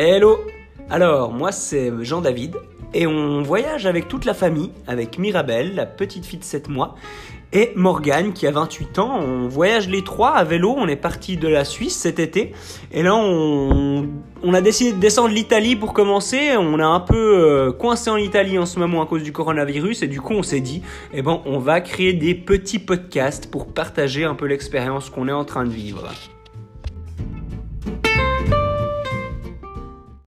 Hello Alors, moi c'est Jean-David, et on voyage avec toute la famille, avec Mirabelle, la petite fille de 7 mois, et Morgane qui a 28 ans. On voyage les trois à vélo, on est parti de la Suisse cet été, et là on, a décidé de descendre l'Italie pour commencer. On est un peu euh, coincé en Italie en ce moment à cause du coronavirus, et du coup on s'est dit, eh ben on va créer des petits podcasts pour partager un peu l'expérience qu'on est en train de vivre.